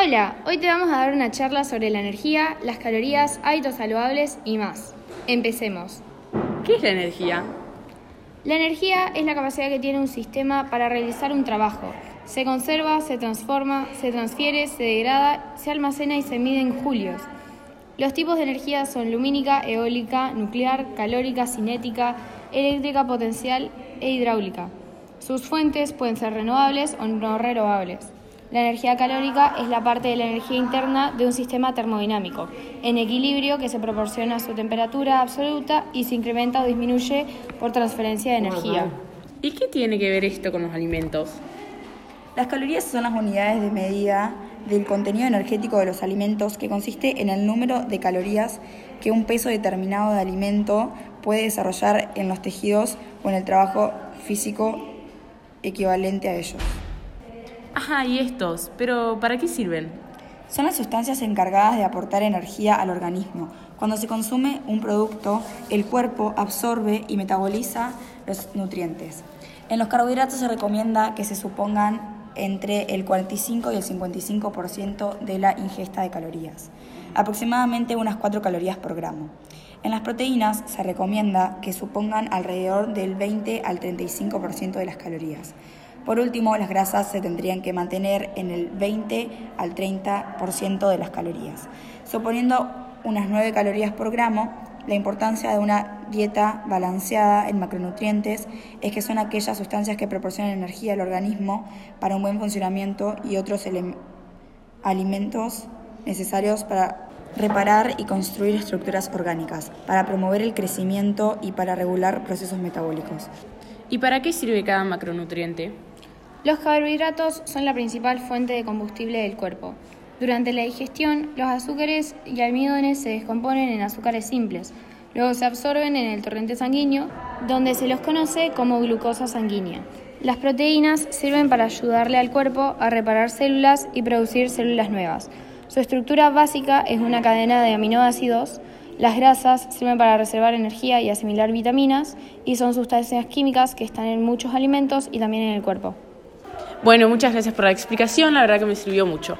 Hola, hoy te vamos a dar una charla sobre la energía, las calorías, hábitos saludables y más. Empecemos. ¿Qué es la energía? La energía es la capacidad que tiene un sistema para realizar un trabajo. Se conserva, se transforma, se transfiere, se degrada, se almacena y se mide en julios. Los tipos de energía son lumínica, eólica, nuclear, calórica, cinética, eléctrica potencial e hidráulica. Sus fuentes pueden ser renovables o no renovables. La energía calórica es la parte de la energía interna de un sistema termodinámico, en equilibrio que se proporciona a su temperatura absoluta y se incrementa o disminuye por transferencia de energía. ¿Y qué tiene que ver esto con los alimentos? Las calorías son las unidades de medida del contenido energético de los alimentos que consiste en el número de calorías que un peso determinado de alimento puede desarrollar en los tejidos o en el trabajo físico equivalente a ellos. Ajá, y estos, pero ¿para qué sirven? Son las sustancias encargadas de aportar energía al organismo. Cuando se consume un producto, el cuerpo absorbe y metaboliza los nutrientes. En los carbohidratos se recomienda que se supongan entre el 45 y el 55% de la ingesta de calorías, aproximadamente unas 4 calorías por gramo. En las proteínas se recomienda que supongan alrededor del 20 al 35% de las calorías. Por último, las grasas se tendrían que mantener en el 20 al 30% de las calorías. Suponiendo unas 9 calorías por gramo, la importancia de una dieta balanceada en macronutrientes es que son aquellas sustancias que proporcionan energía al organismo para un buen funcionamiento y otros alimentos necesarios para reparar y construir estructuras orgánicas, para promover el crecimiento y para regular procesos metabólicos. ¿Y para qué sirve cada macronutriente? Los carbohidratos son la principal fuente de combustible del cuerpo. Durante la digestión, los azúcares y almidones se descomponen en azúcares simples, luego se absorben en el torrente sanguíneo, donde se los conoce como glucosa sanguínea. Las proteínas sirven para ayudarle al cuerpo a reparar células y producir células nuevas. Su estructura básica es una cadena de aminoácidos. Las grasas sirven para reservar energía y asimilar vitaminas y son sustancias químicas que están en muchos alimentos y también en el cuerpo. Bueno, muchas gracias por la explicación, la verdad que me sirvió mucho.